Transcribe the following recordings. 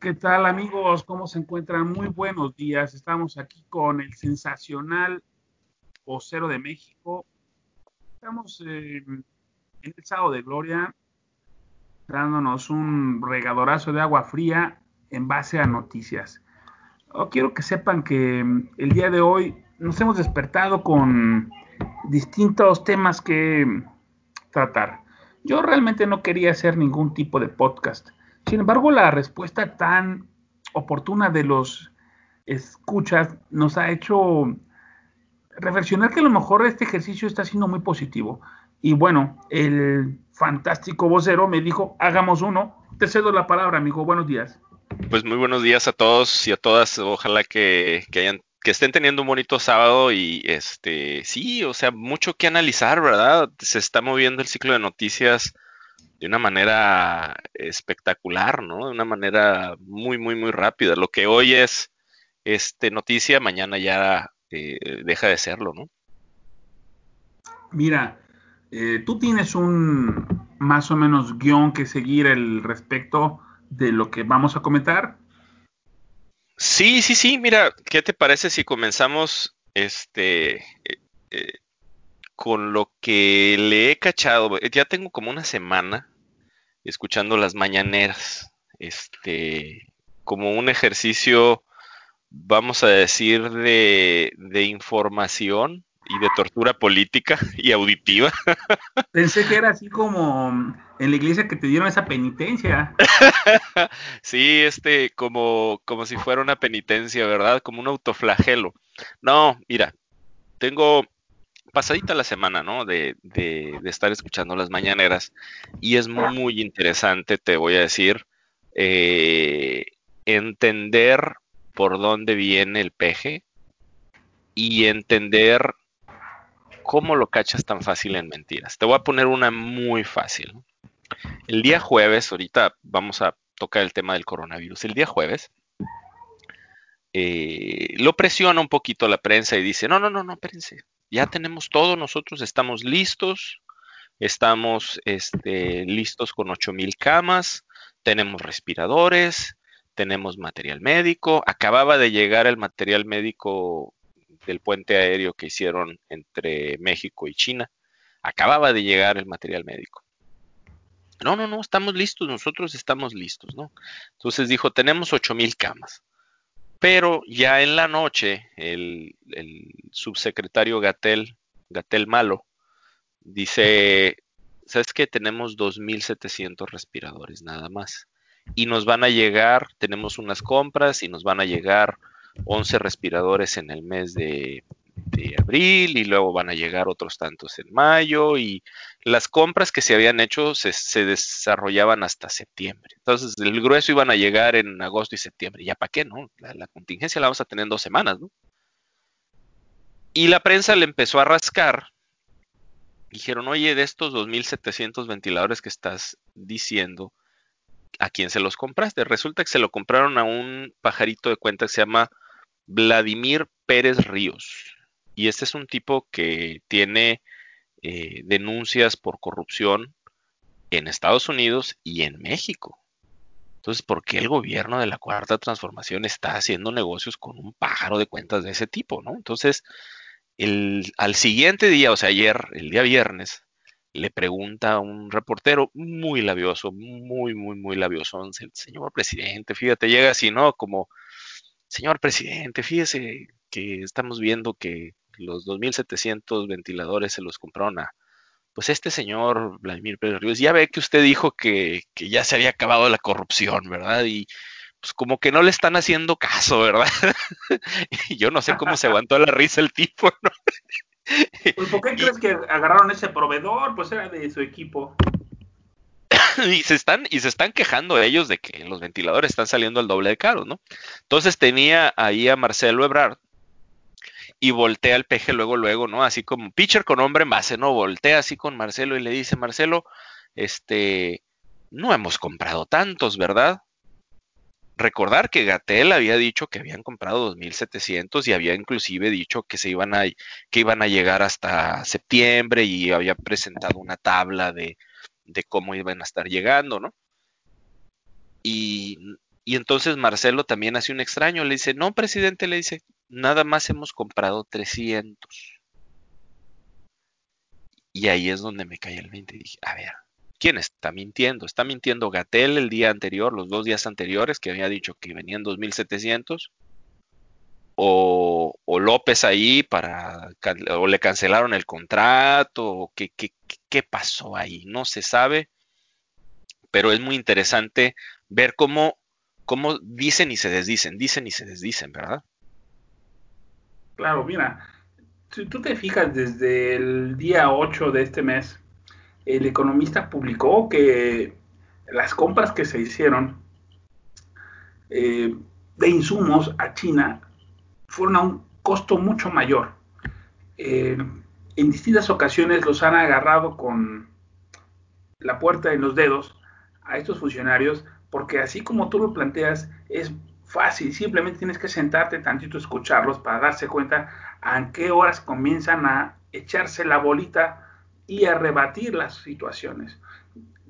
¿Qué tal amigos? ¿Cómo se encuentran? Muy buenos días. Estamos aquí con el sensacional vocero de México. Estamos eh, en el sábado de gloria, dándonos un regadorazo de agua fría en base a noticias. Oh, quiero que sepan que mm, el día de hoy nos hemos despertado con distintos temas que tratar. Yo realmente no quería hacer ningún tipo de podcast sin embargo, la respuesta tan oportuna de los escuchas nos ha hecho reflexionar que a lo mejor este ejercicio está siendo muy positivo. Y bueno, el fantástico vocero me dijo, hagamos uno. Te cedo la palabra, amigo. Buenos días. Pues muy buenos días a todos y a todas. Ojalá que, que hayan que estén teniendo un bonito sábado y este sí, o sea, mucho que analizar, ¿verdad? Se está moviendo el ciclo de noticias de una manera espectacular, ¿no? De una manera muy, muy, muy rápida. Lo que hoy es este, noticia, mañana ya eh, deja de serlo, ¿no? Mira, eh, tú tienes un más o menos guion que seguir el respecto de lo que vamos a comentar. Sí, sí, sí. Mira, ¿qué te parece si comenzamos este eh, con lo que le he cachado? Ya tengo como una semana escuchando las mañaneras, este, como un ejercicio, vamos a decir, de, de información y de tortura política y auditiva. Pensé que era así como en la iglesia que te dieron esa penitencia. sí, este, como, como si fuera una penitencia, ¿verdad? Como un autoflagelo. No, mira, tengo pasadita la semana, ¿no? De, de, estar escuchando las mañaneras. Y es muy interesante, te voy a decir, eh, entender por dónde viene el peje y entender cómo lo cachas tan fácil en mentiras. Te voy a poner una muy fácil. El día jueves, ahorita vamos a tocar el tema del coronavirus. El día jueves, eh, lo presiona un poquito la prensa y dice, no, no, no, no, espérense, ya tenemos todo, nosotros estamos listos, estamos este, listos con 8000 camas, tenemos respiradores, tenemos material médico, acababa de llegar el material médico del puente aéreo que hicieron entre México y China, acababa de llegar el material médico. No, no, no, estamos listos, nosotros estamos listos, ¿no? Entonces dijo, tenemos 8000 camas. Pero ya en la noche, el, subsecretario Gatel, Gatel Malo, dice, ¿sabes qué? Tenemos 2.700 respiradores nada más. Y nos van a llegar, tenemos unas compras y nos van a llegar 11 respiradores en el mes de, de abril y luego van a llegar otros tantos en mayo y las compras que se habían hecho se, desarrollaban hasta septiembre. Entonces el grueso iban a llegar en agosto y septiembre. ¿Ya para qué, no? La, contingencia la vamos a tener en dos semanas, ¿no? Y la prensa le empezó a rascar. Dijeron, oye, de estos 2.700 ventiladores que estás diciendo, ¿a quién se los compraste? Resulta que se lo compraron a un pajarito de cuenta que se llama Vladimir Pérez Ríos. Y este es un tipo que tiene eh, denuncias por corrupción en Estados Unidos y en México. Entonces, ¿por qué el gobierno de la Cuarta Transformación está haciendo negocios con un pájaro de cuentas de ese tipo? ¿no? Entonces, al siguiente día, o sea, ayer, el día viernes, le pregunta a un reportero muy labioso, muy, muy, muy labioso, señor presidente, fíjate, llega así, ¿no? Como, señor presidente, fíjese que estamos viendo que los 2.700 ventiladores se los compraron a, pues este señor Vladimir Pérez Ríos, ya ve que usted dijo que, ya se había acabado la corrupción, ¿verdad? Y pues como que no le están haciendo caso, ¿verdad? y yo no sé cómo se aguantó la risa el tipo, ¿no? pues ¿por qué crees que agarraron ese proveedor? Pues era de su equipo. y se están y se están quejando ellos de que los ventiladores están saliendo al doble de caro, ¿no? Entonces tenía ahí a Marcelo Ebrard y voltea al peje luego, luego, ¿no? Así como pitcher con hombre en base, ¿no? Voltea así con Marcelo y le dice, Marcelo, este, no hemos comprado tantos, ¿verdad? Recordar que Gatel había dicho que habían comprado 2.700 y había inclusive dicho que se iban a, que iban a llegar hasta septiembre y había presentado una tabla de, de cómo iban a estar llegando, ¿no? Y Y entonces Marcelo también hace un extraño, le dice, no, presidente, le dice, nada más hemos comprado 300. Y ahí es donde me cae el 20 y dije, a ver, ¿quién está mintiendo? ¿Está mintiendo Gatel el día anterior, los dos días anteriores, que había dicho que venían 2.700? O, o, López ahí para, o le cancelaron el contrato, o qué, qué, qué pasó ahí, no se sabe, pero es muy interesante ver cómo, cómo dicen y se desdicen, dicen y se desdicen, ¿verdad? Claro, mira, si tú te fijas desde el día 8 de este mes, el economista publicó que las compras que se hicieron eh, de insumos a China fueron a un costo mucho mayor. Eh, en distintas ocasiones los han agarrado con la puerta en los dedos a estos funcionarios, porque así como tú lo planteas, es fácil, simplemente tienes que sentarte tantito a escucharlos para darse cuenta a qué horas comienzan a echarse la bolita y a rebatir las situaciones.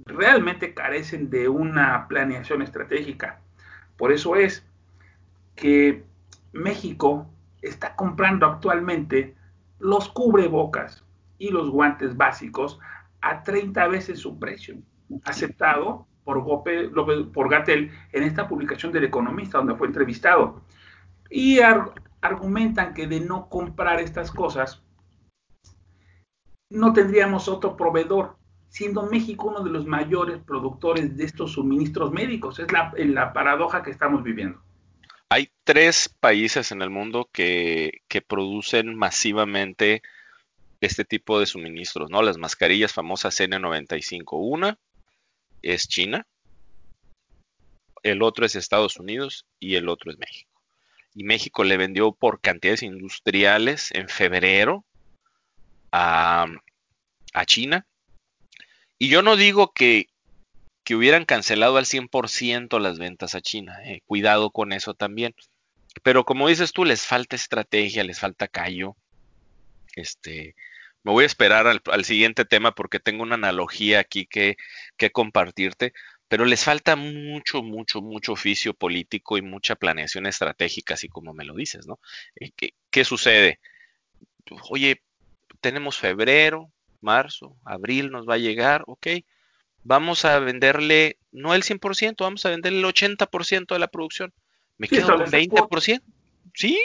Realmente carecen de una planeación estratégica. Por eso es que México está comprando actualmente los cubrebocas y los guantes básicos a 30 veces su precio, aceptado por, Gatel en esta publicación del Economista, donde fue entrevistado. Y ar argumentan que de no comprar estas cosas, no tendríamos otro proveedor, siendo México uno de los mayores productores de estos suministros médicos. Es la, paradoja que estamos viviendo. Hay tres países en el mundo que, que, producen masivamente este tipo de suministros, ¿no? Las mascarillas famosas N95. Una es China, el otro es Estados Unidos y el otro es México. Y México le vendió por cantidades industriales en febrero a, a China. Y yo no digo que, que hubieran cancelado al 100% las ventas a China. Eh, cuidado con eso también. Pero como dices tú, les falta estrategia, les falta callo. Este, me voy a esperar al, al, siguiente tema porque tengo una analogía aquí que, que compartirte pero les falta mucho, mucho, mucho oficio político y mucha planeación estratégica, así como me lo dices, ¿no? Eh, ¿Qué, qué sucede? Oye, tenemos febrero, marzo, abril nos va a llegar, ok, vamos a venderle, no el 100%, vamos a venderle el 80% de la producción. Me sí, quedo con 20%. Sí,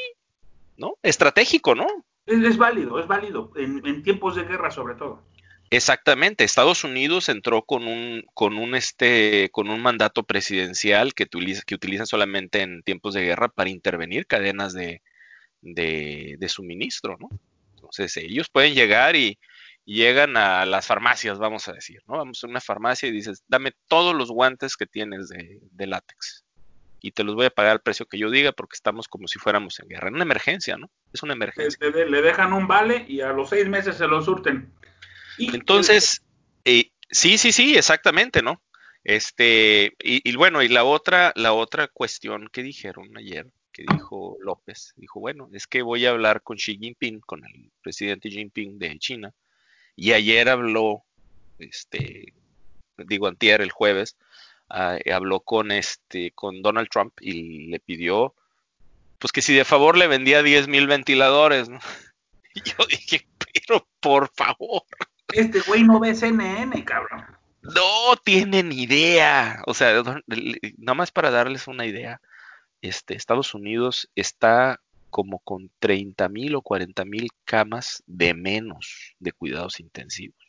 ¿no? Estratégico, ¿no? Es, válido, es válido, en, tiempos de guerra sobre todo. Exactamente, Estados Unidos entró con un, con un, este, con un mandato presidencial que utiliza, que utiliza solamente en tiempos de guerra para intervenir cadenas de, de, de suministro, ¿no? Entonces ellos pueden llegar y, y, llegan a las farmacias, vamos a decir, ¿no? Vamos a una farmacia y dices, dame todos los guantes que tienes de, de látex y te los voy a pagar al precio que yo diga porque estamos como si fuéramos en guerra, en una emergencia, ¿no? Es una emergencia. Le, le dejan un vale y a los seis meses se lo surten. Entonces, eh, sí, sí, sí, exactamente, ¿no? Este, y, y, bueno, y la otra, la otra cuestión que dijeron ayer, que dijo López, dijo, bueno, es que voy a hablar con Xi Jinping, con el presidente Jinping de China, y ayer habló, este, digo, antier, el jueves, uh, habló con este, con Donald Trump y le pidió, pues que si de favor le vendía 10 mil ventiladores, ¿no? Y yo dije, pero por favor. Este güey no ve CNN, cabrón. No tienen idea. O sea, nada más para darles una idea, este, Estados Unidos está como con 30 mil o 40 mil camas de menos de cuidados intensivos.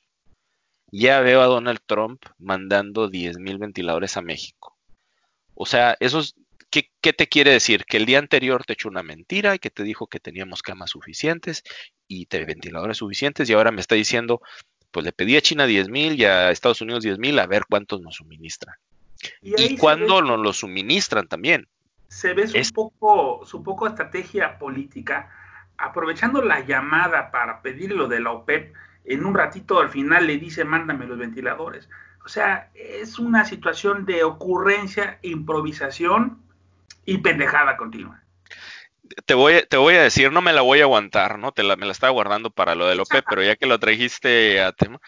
Ya veo a Donald Trump mandando 10 mil ventiladores a México. O sea, eso es, ¿qué, ¿qué, te quiere decir? Que el día anterior te echó una mentira y que te dijo que teníamos camas suficientes y te ventiladores suficientes y ahora me está diciendo, pues le pedí a China 10 mil y a Estados Unidos 10 mil a ver cuántos nos suministran. Y, y cuándo nos lo suministran también. Se ve su, es... poco, su poco estrategia política, aprovechando la llamada para pedir lo de la OPEP, en un ratito al final le dice mándame los ventiladores. O sea, es una situación de ocurrencia, improvisación y pendejada continua te voy, te voy a decir, no me la voy a aguantar, ¿no? Te la, me la estaba guardando para lo de López, pero ya que lo trajiste a tema,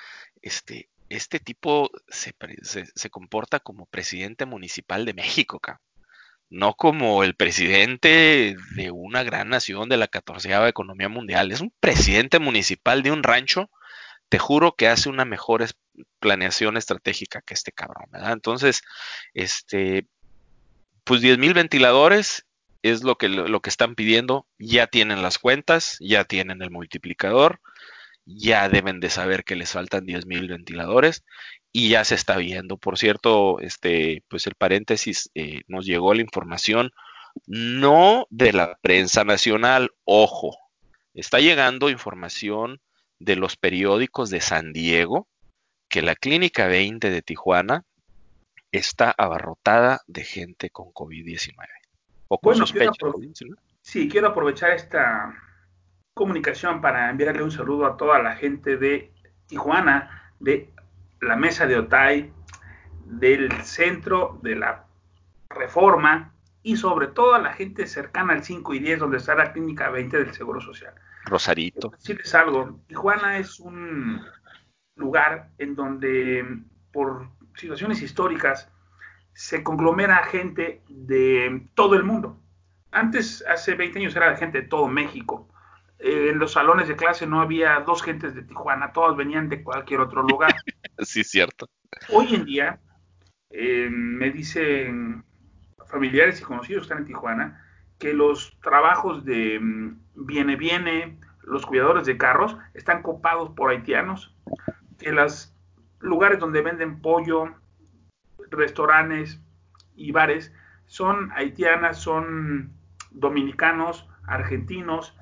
este, este tipo se, se, se comporta como presidente municipal de México, no como el presidente de una gran nación de la catorceava economía mundial. Es un presidente municipal de un rancho. Te juro que hace una mejor planeación estratégica que este cabrón, ¿verdad? Entonces, este, pues 10 mil ventiladores es lo que, lo que están pidiendo. Ya tienen las cuentas, ya tienen el multiplicador, ya deben de saber que les faltan 10 mil ventiladores y ya se está viendo. Por cierto, este, pues el paréntesis, eh, nos llegó la información no de la prensa nacional, ojo, está llegando información de los periódicos de San Diego que la Clínica 20 de Tijuana está abarrotada de gente con COVID-19. O con sospecha COVID-19. Sí, quiero aprovechar esta comunicación para enviarle un saludo a toda la gente de Tijuana, de la mesa de Otay, del centro de la reforma y sobre todo a la gente cercana al 5 y 10 donde está la clínica 20 del Seguro Social. Rosarito. Decirles algo, Tijuana es un lugar en donde por situaciones históricas se conglomera gente de todo el mundo. Antes, hace 20 años, era gente de todo México. Eh, en los salones de clase no había dos gentes de Tijuana, todos venían de cualquier otro lugar. sí, cierto. Hoy en día, eh, me dicen familiares y conocidos que están en Tijuana, que los trabajos de mm, viene viene, los cuidadores de carros, están copados por haitianos, que los lugares donde venden pollo, restaurantes y bares son haitianas, son dominicanos, argentinos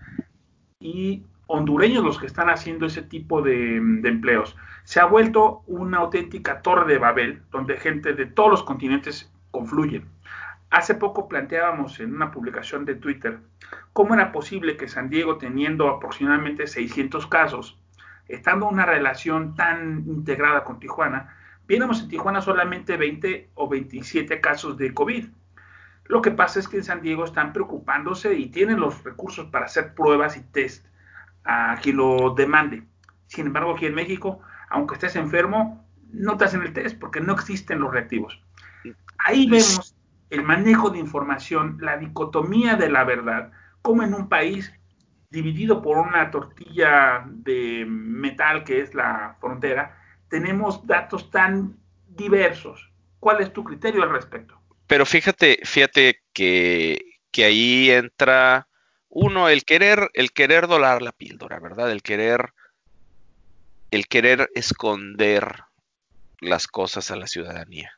y hondureños los que están haciendo ese tipo de, de, empleos. Se ha vuelto una auténtica torre de Babel, donde gente de todos los continentes confluyen. Hace poco planteábamos en una publicación de Twitter cómo era posible que San Diego, teniendo aproximadamente 600 casos, estando en una relación tan integrada con Tijuana, viéramos en Tijuana solamente 20 o 27 casos de COVID. Lo que pasa es que en San Diego están preocupándose y tienen los recursos para hacer pruebas y test a quien lo demande. Sin embargo, aquí en México, aunque estés enfermo, no te hacen el test porque no existen los reactivos. Ahí vemos el manejo de información, la dicotomía de la verdad, como en un país dividido por una tortilla de metal que es la frontera, tenemos datos tan diversos. ¿Cuál es tu criterio al respecto? Pero fíjate, fíjate que, que ahí entra uno, el querer, el querer dolar la píldora, ¿verdad? El querer, el querer esconder las cosas a la ciudadanía.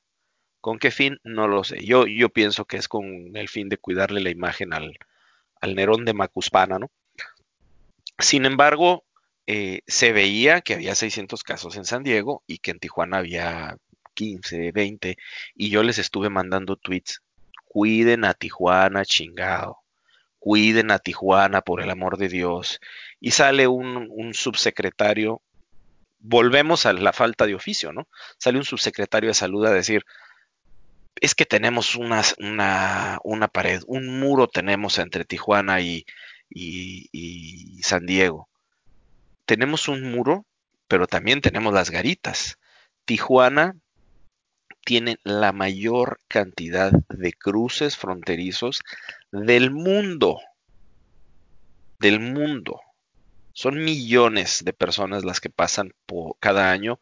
¿Con qué fin? No lo sé. Yo, yo pienso que es con el fin de cuidarle la imagen al, Nerón de Macuspana, ¿no? Sin embargo, eh, se veía que había 600 casos en San Diego y que en Tijuana había 15, 20, y yo les estuve mandando tweets, cuiden a Tijuana, chingado, cuiden a Tijuana por el amor de Dios. Y sale un, un subsecretario, volvemos a la falta de oficio, ¿no? Sale un subsecretario de salud a decir, es que tenemos una, una, una, pared, un muro tenemos entre Tijuana y, y, San Diego. Tenemos un muro, pero también tenemos las garitas. Tijuana tiene la mayor cantidad de cruces fronterizos del mundo. Del mundo. Son millones de personas las que pasan por cada año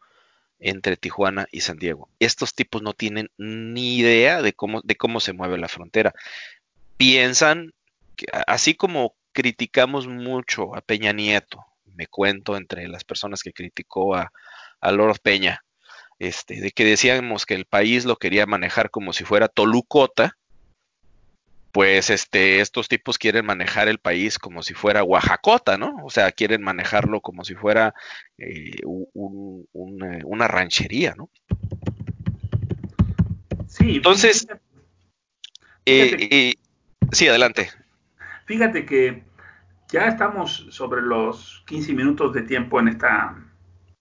entre Tijuana y San Diego. Estos tipos no tienen ni idea de cómo, de cómo se mueve la frontera. Piensan que así como criticamos mucho a Peña Nieto, me cuento entre las personas que criticó a, a Lord Peña, este, de que decíamos que el país lo quería manejar como si fuera Tolucota, pues este, estos tipos quieren manejar el país como si fuera Oaxacota, ¿no? O sea, quieren manejarlo como si fuera eh, una, ranchería, ¿no? Sí. Entonces, eh, eh, sí, adelante. Fíjate que ya estamos sobre los 15 minutos de tiempo en esta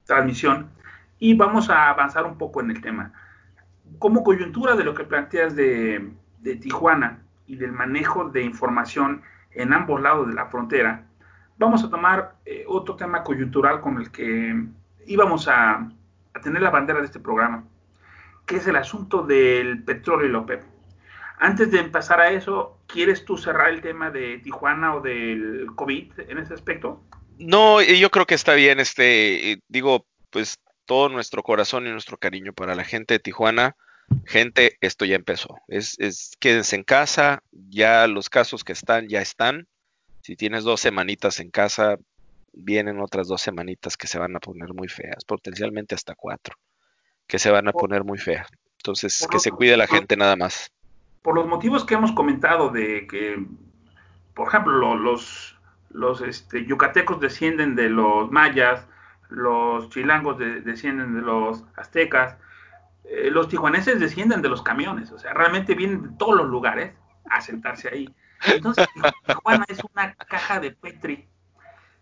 transmisión y vamos a avanzar un poco en el tema. Como coyuntura de lo que planteas de, Tijuana y del manejo de información en ambos lados de la frontera, vamos a tomar eh, otro tema coyuntural con el que íbamos a, a, tener la bandera de este programa, que es el asunto del petróleo y la OPEP. Antes de empezar a eso, ¿quieres tú cerrar el tema de Tijuana o del COVID en ese aspecto? No, yo creo que está bien, este, digo, pues todo nuestro corazón y nuestro cariño para la gente de Tijuana. Gente, esto ya empezó. Es, es, quédense en casa, ya los casos que están, ya están. Si tienes dos semanitas en casa, vienen otras dos semanitas que se van a poner muy feas, potencialmente hasta cuatro, que se van a poner muy feas. Entonces, que se cuide la gente nada más. Por los motivos que hemos comentado de que, por ejemplo, los, los este, yucatecos descienden de los mayas, los chilangos descienden de los aztecas, eh, los tijuaneses descienden de los camiones, o sea, realmente vienen de todos los lugares a sentarse ahí. Entonces, Tijuana es una caja de Petri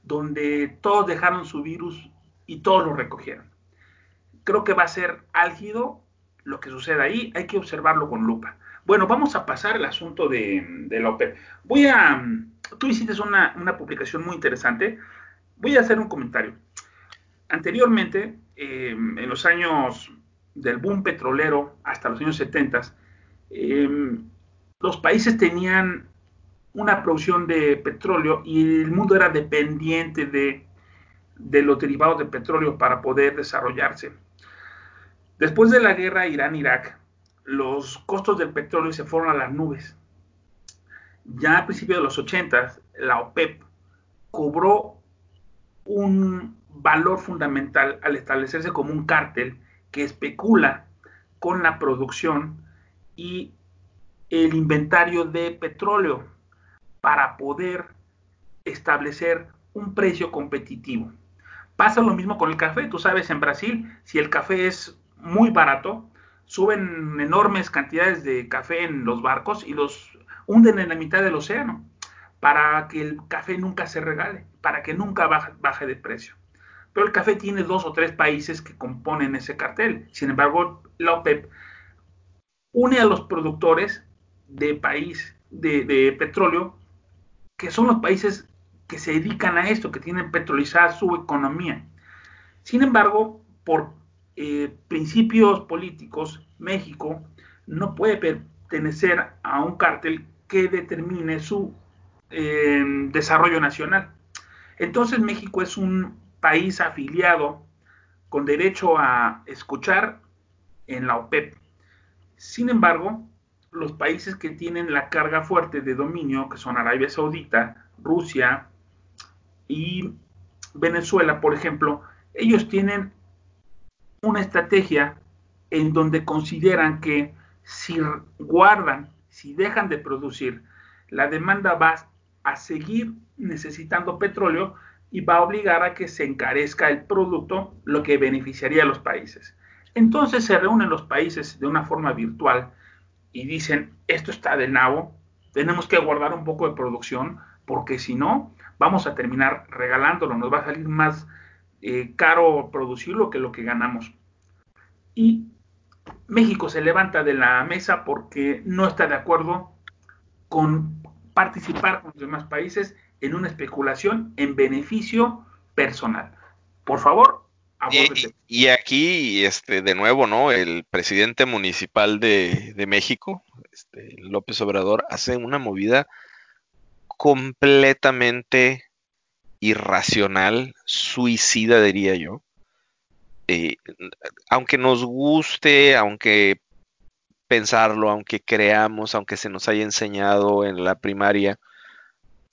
donde todos dejaron su virus y todos lo recogieron. Creo que va a ser álgido lo que suceda ahí, hay que observarlo con lupa. Bueno, vamos a pasar al asunto de, de la OPEP. Voy a, tú hiciste una, una, publicación muy interesante, voy a hacer un comentario. Anteriormente, eh, en los años del boom petrolero hasta los años 70, eh, los países tenían una producción de petróleo y el mundo era dependiente de, de los derivados de petróleo para poder desarrollarse. Después de la guerra Irán-Irak, los costos del petróleo se fueron a las nubes. Ya a principios de los 80, la OPEP cobró un valor fundamental al establecerse como un cártel que especula con la producción y el inventario de petróleo para poder establecer un precio competitivo. Pasa lo mismo con el café. Tú sabes, en Brasil, si el café es muy barato, suben enormes cantidades de café en los barcos y los hunden en la mitad del océano para que el café nunca se regale, para que nunca baje, de precio. Pero el café tiene dos o tres países que componen ese cartel. Sin embargo, la OPEP une a los productores de país de, de petróleo que son los países que se dedican a esto, que tienen petrolizada su economía. Sin embargo, por eh, principios políticos, México no puede pertenecer a un cártel que determine su eh, desarrollo nacional. Entonces México es un país afiliado con derecho a escuchar en la OPEP. Sin embargo, los países que tienen la carga fuerte de dominio, que son Arabia Saudita, Rusia y Venezuela, por ejemplo, ellos tienen una estrategia en donde consideran que si guardan, si dejan de producir, la demanda va a seguir necesitando petróleo y va a obligar a que se encarezca el producto, lo que beneficiaría a los países. Entonces se reúnen los países de una forma virtual y dicen, esto está de nabo, tenemos que guardar un poco de producción, porque si no, vamos a terminar regalándolo, nos va a salir más eh, caro producirlo que lo que ganamos. Y México se levanta de la mesa porque no está de acuerdo con participar con los demás países en una especulación en beneficio personal. Por favor, y, aquí, este, de nuevo, ¿no? El presidente municipal de, México, este, López Obrador, hace una movida completamente irracional, suicida, diría yo. Eh, aunque nos guste, aunque pensarlo, aunque creamos, aunque se nos haya enseñado en la primaria,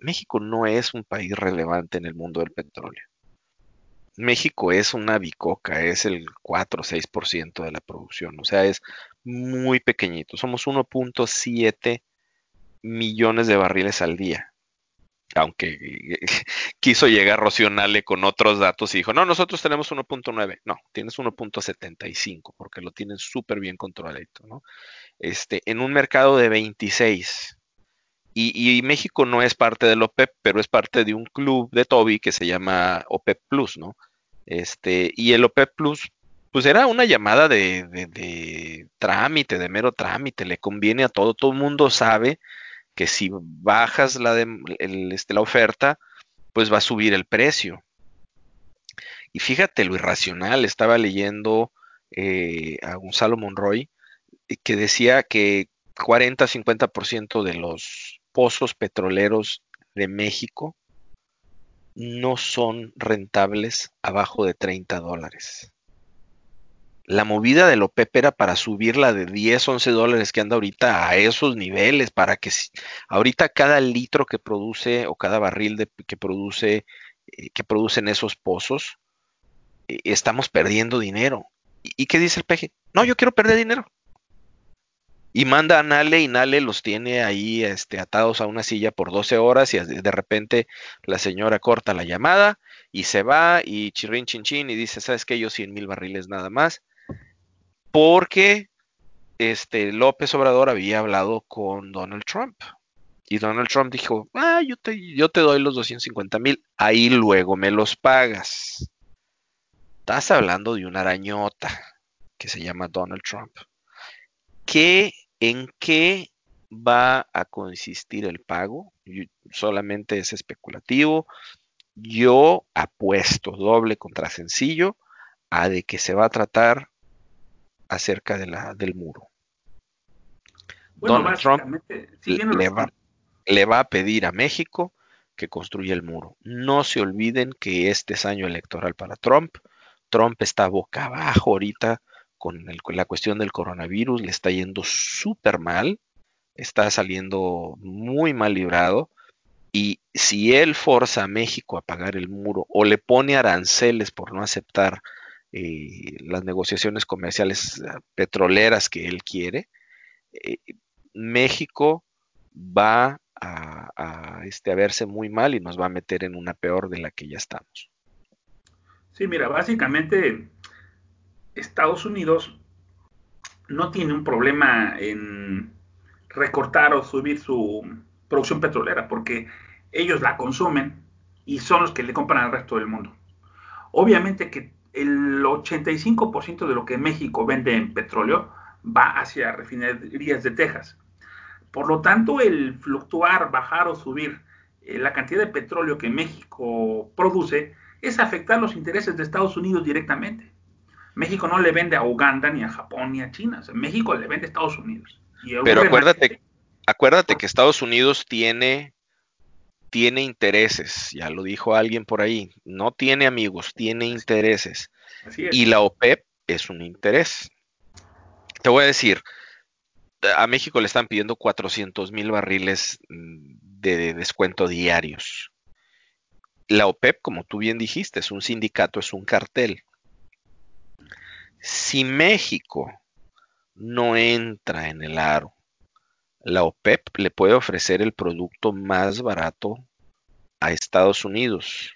México no es un país relevante en el mundo del petróleo. México es una bicoca, es el 4 o 6% de la producción, o sea, es muy pequeñito. Somos 1.7 millones de barriles al día. Aunque quiso llegar Rocionale con otros datos y dijo, no, nosotros tenemos 1.9. No, tienes 1.75 porque lo tienen súper bien controladito, ¿no? Este, en un mercado de 26. Y, y, México no es parte del OPEP, pero es parte de un club de Toby que se llama OPEP Plus, ¿no? Este, y el OPEP Plus, pues era una llamada de, trámite, de mero trámite, le conviene a todo, todo el mundo sabe que si bajas la, este, la oferta, pues va a subir el precio. Y fíjate lo irracional, estaba leyendo eh, a Gonzalo Monroy eh, que decía que 40-50% de los pozos petroleros de México no son rentables abajo de 30 dólares. La movida de OPEP era para subirla de 10, 11 dólares que anda ahorita a esos niveles, para que ahorita cada litro que produce o cada barril que produce eh, que producen esos pozos, eh, estamos perdiendo dinero. ¿Y, qué dice el peje? No, yo quiero perder dinero. Y manda a Nale y Nale los tiene ahí este, atados a una silla por 12 horas y de repente la señora corta la llamada y se va y chirrin chin chin y dice, ¿sabes qué? Yo 100 mil barriles nada más. Porque este, López Obrador había hablado con Donald Trump. Y Donald Trump dijo, ah, yo te, yo te doy los 250 mil, ahí luego me los pagas. Estás hablando de una arañota que se llama Donald Trump. ¿Qué, ¿En qué va a consistir el pago? solamente es especulativo. Yo apuesto doble contra sencillo a de que se va a tratar acerca de la, del muro. Donald Trump le va, le va a pedir a México que construya el muro. No se olviden que este es año electoral para Trump. Trump está boca abajo ahorita con, la cuestión del coronavirus, le está yendo súper mal, está saliendo muy mal librado. Y si él forza a México a pagar el muro o le pone aranceles por no aceptar eh, las negociaciones comerciales eh, petroleras que él quiere, eh, México va a, este, a verse muy mal y nos va a meter en una peor de la que ya estamos. Sí, mira, básicamente Estados Unidos no tiene un problema en recortar o subir su producción petrolera porque ellos la consumen y son los que le compran al resto del mundo. Obviamente que el 85% de lo que México vende en petróleo va hacia refinerías de Texas. Por lo tanto, el fluctuar, bajar o subir eh, la cantidad de petróleo que México produce es afectar los intereses de Estados Unidos directamente. México no le vende a Uganda, ni a Japón, ni a China. México le vende a Estados Unidos. Pero acuérdate, acuérdate que Estados Unidos tiene, tiene intereses, ya lo dijo alguien por ahí, no tiene amigos, tiene intereses. Y la OPEP es un interés. Te voy a decir, a México le están pidiendo 400 mil barriles mm, de descuento diarios. La OPEP, como tú bien dijiste, es un sindicato, es un cartel. Si México no entra en el aro, la OPEP le puede ofrecer el producto más barato a Estados Unidos.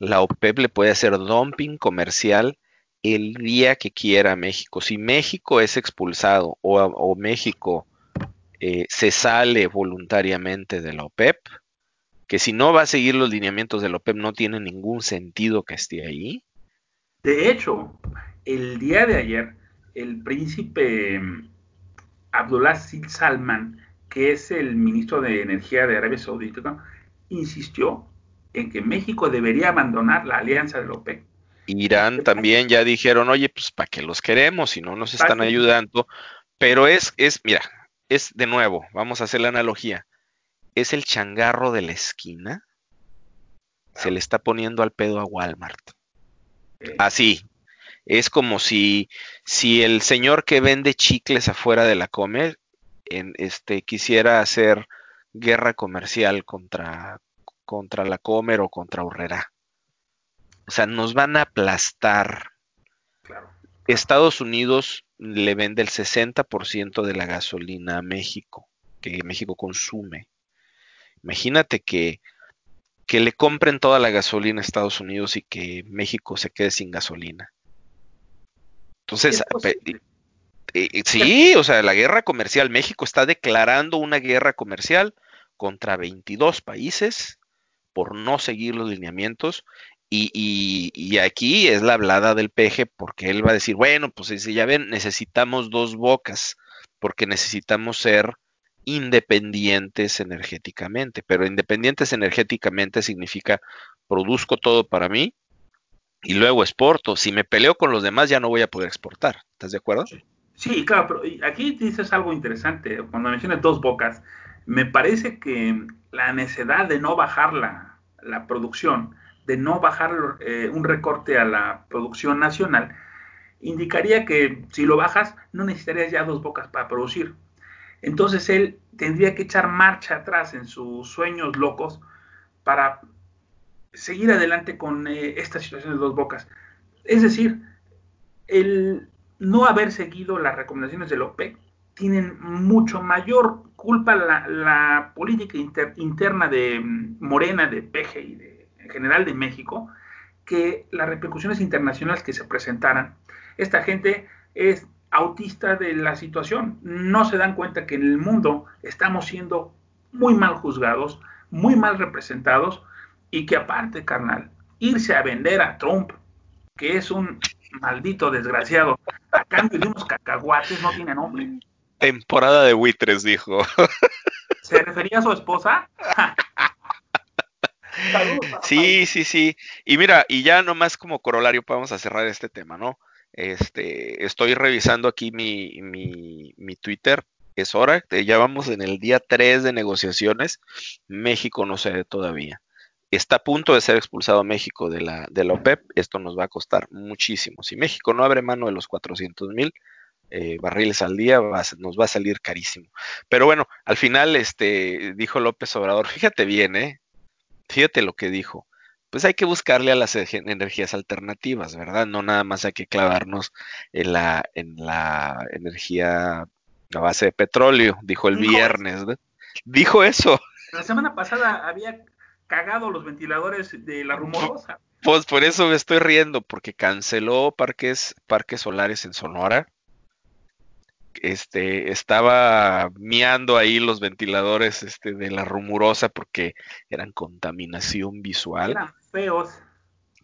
La OPEP le puede hacer dumping comercial el día que quiera México. Si México es expulsado o, México eh, se sale voluntariamente de la OPEP, que si no va a seguir los lineamientos de la OPEP no tiene ningún sentido que esté ahí. De hecho, el día de ayer, el príncipe mm, Abdullah Salman, que es el ministro de Energía de Arabia Saudita, insistió en que México debería abandonar la alianza de la OPEP Irán también ya dijeron, oye, pues para qué los queremos si no nos están ayudando. Pero es, es, mira, es de nuevo, vamos a hacer la analogía. Es el changarro de la esquina. Se le está poniendo al pedo a Walmart. Así. Es como si, si el señor que vende chicles afuera de la Comer en, este, quisiera hacer guerra comercial contra, contra la Comer o contra Urrera. O sea, nos van a aplastar. Estados Unidos le vende el 60% de la gasolina a México, que México consume. Imagínate que, que le compren toda la gasolina a Estados Unidos y que México se quede sin gasolina. Entonces, eh, eh, sí, o sea, la guerra comercial, México está declarando una guerra comercial contra 22 países por no seguir los lineamientos y, aquí es la hablada del peje porque él va a decir, bueno, pues ya ven, necesitamos dos bocas porque necesitamos ser independientes energéticamente, pero independientes energéticamente significa produzco todo para mí y luego exporto. Si me peleo con los demás ya no voy a poder exportar. ¿Estás de acuerdo? Sí, claro, pero aquí dices algo interesante. Cuando mencionas dos bocas, me parece que la necesidad de no bajar la, producción, de no bajar eh, un recorte a la producción nacional, indicaría que si lo bajas, no necesitarías ya dos bocas para producir. Entonces él tendría que echar marcha atrás en sus sueños locos para seguir adelante con eh, esta situación de dos bocas. Es decir, el no haber seguido las recomendaciones del OPEC tienen mucho mayor culpa la, política interna de mm, Morena, de Peje y de, en general de México que las repercusiones internacionales que se presentaran. Esta gente es autista de la situación. No se dan cuenta que en el mundo estamos siendo muy mal juzgados, muy mal representados y que aparte, carnal, irse a vender a Trump, que es un maldito desgraciado, a cambio de unos cacahuates, no tiene nombre. Temporada de buitres, dijo. ¿Se refería a su esposa? sí, sí, sí. Y mira, y ya nomás como corolario vamos a cerrar este tema, ¿no? Este, estoy revisando aquí mi, mi, mi Twitter. Es hora, ya vamos en el día 3 de negociaciones. México no se ve todavía está a punto de ser expulsado México de la, de la OPEP, esto nos va a costar muchísimo. Si México no abre mano de los 400 mil eh, barriles al día, nos va a salir carísimo. Pero bueno, al final este, dijo López Obrador, fíjate bien, ¿eh? fíjate lo que dijo. Pues hay que buscarle a las energías alternativas, ¿verdad? No nada más hay que clavarnos en la, en la energía a base de petróleo, dijo el viernes. Dijo eso. La semana pasada había cagado los ventiladores de la rumorosa. Pues por eso me estoy riendo, porque canceló parques, parques solares en Sonora. Este, estaba miando ahí los ventiladores este, de la rumorosa porque eran contaminación visual. Eran feos.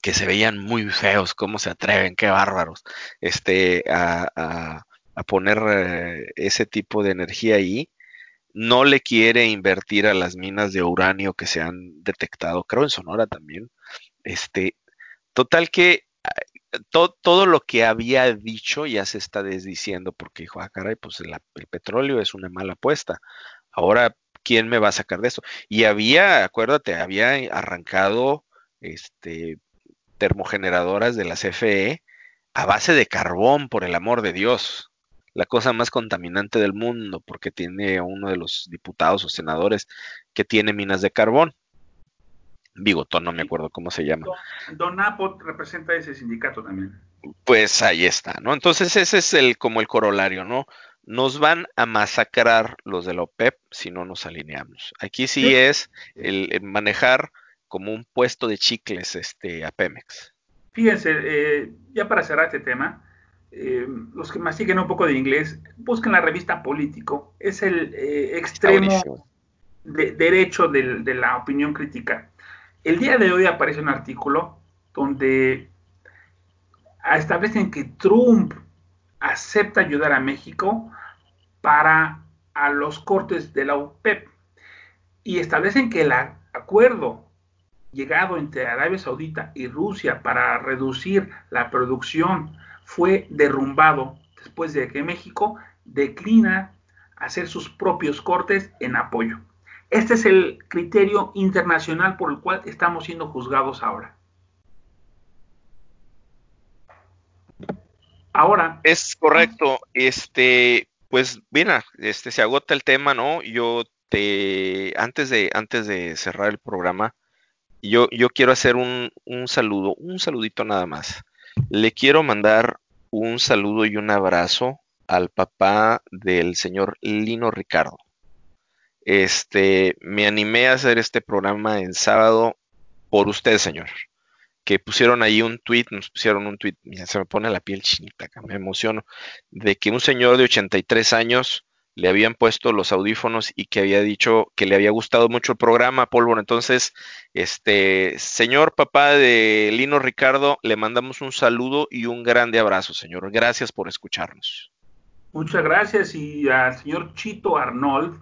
Que se veían muy feos, cómo se atreven, qué bárbaros, este, a, a, poner eh, ese tipo de energía ahí no le quiere invertir a las minas de uranio que se han detectado, creo en Sonora también. Este, total que todo lo que había dicho ya se está desdiciendo porque dijo, ah, caray, pues el, petróleo es una mala apuesta. Ahora, ¿quién me va a sacar de eso? Y había, acuérdate, había arrancado este, termogeneradoras de la CFE a base de carbón, por el amor de Dios la cosa más contaminante del mundo, porque tiene uno de los diputados o senadores que tiene minas de carbón. Bigotón, no me acuerdo cómo se llama. Don, Apot representa ese sindicato también. Pues ahí está, ¿no? Entonces ese es el como el corolario, ¿no? Nos van a masacrar los de la OPEP si no nos alineamos. Aquí sí, es el, manejar como un puesto de chicles este, a Pemex. Fíjense, eh, ya para cerrar este tema, eh, los que más siguen un poco de inglés, busquen la revista Político. Es el eh, extremo de, derecho de, la opinión crítica. El día de hoy aparece un artículo donde establecen que Trump acepta ayudar a México para a los cortes de la OPEP y establecen que el acuerdo llegado entre Arabia Saudita y Rusia para reducir la producción fue derrumbado después de que México declina hacer sus propios cortes en apoyo. Este es el criterio internacional por el cual estamos siendo juzgados ahora. Ahora. Es correcto. Este, pues mira, este se agota el tema, ¿no? Yo te antes de antes de cerrar el programa, yo, yo quiero hacer un, un saludo, un saludito nada más. Le quiero mandar un saludo y un abrazo al papá del señor Lino Ricardo. Este, me animé a hacer este programa en sábado por usted, señor. Que pusieron ahí un tweet, nos pusieron un tweet, se me pone la piel chinita, me emociono, de que un señor de 83 años le habían puesto los audífonos y que había dicho que le había gustado mucho el programa, Pólvora. Entonces, este, señor papá de Lino Ricardo, le mandamos un saludo y un grande abrazo, señor. Gracias por escucharnos. Muchas gracias y al señor Chito Arnold,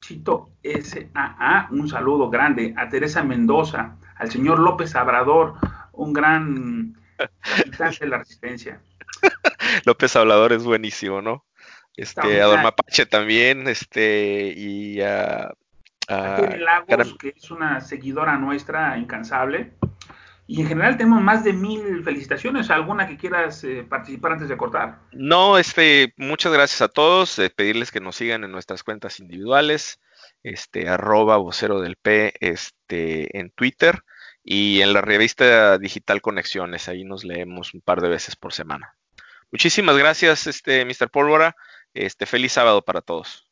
Chito SAA, un saludo grande. A Teresa Mendoza, al señor López Abrador, un gran capitán de la resistencia. López Hablador es buenísimo, ¿no? Este, a Don Mapache también, este, y a... a, Lagos, que es una seguidora nuestra incansable. Y en general tenemos más de mil felicitaciones. ¿Alguna que quieras eh, participar antes de cortar? No, este, muchas gracias a todos. Eh, pedirles que nos sigan en nuestras cuentas individuales, este, arroba vocero del P, este, en Twitter y en la revista digital Conexiones. Ahí nos leemos un par de veces por semana. Muchísimas gracias, este, Mr. Pólvora. Este, feliz sábado para todos.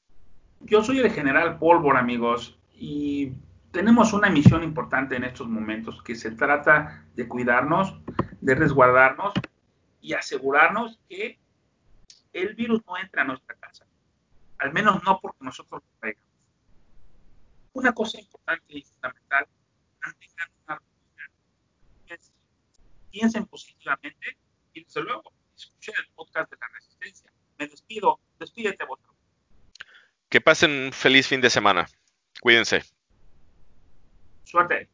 Yo soy el general Pólvora, amigos, y tenemos una misión importante en estos momentos que se trata de cuidarnos, de resguardarnos y asegurarnos que el virus no entre a nuestra casa. Al menos no porque nosotros lo traigamos. Una cosa importante y fundamental, una piensen positivamente y desde luego escuchen el podcast de la resistencia. Me despido, despídete vos. Que pasen un feliz fin de semana. Cuídense. Suerte.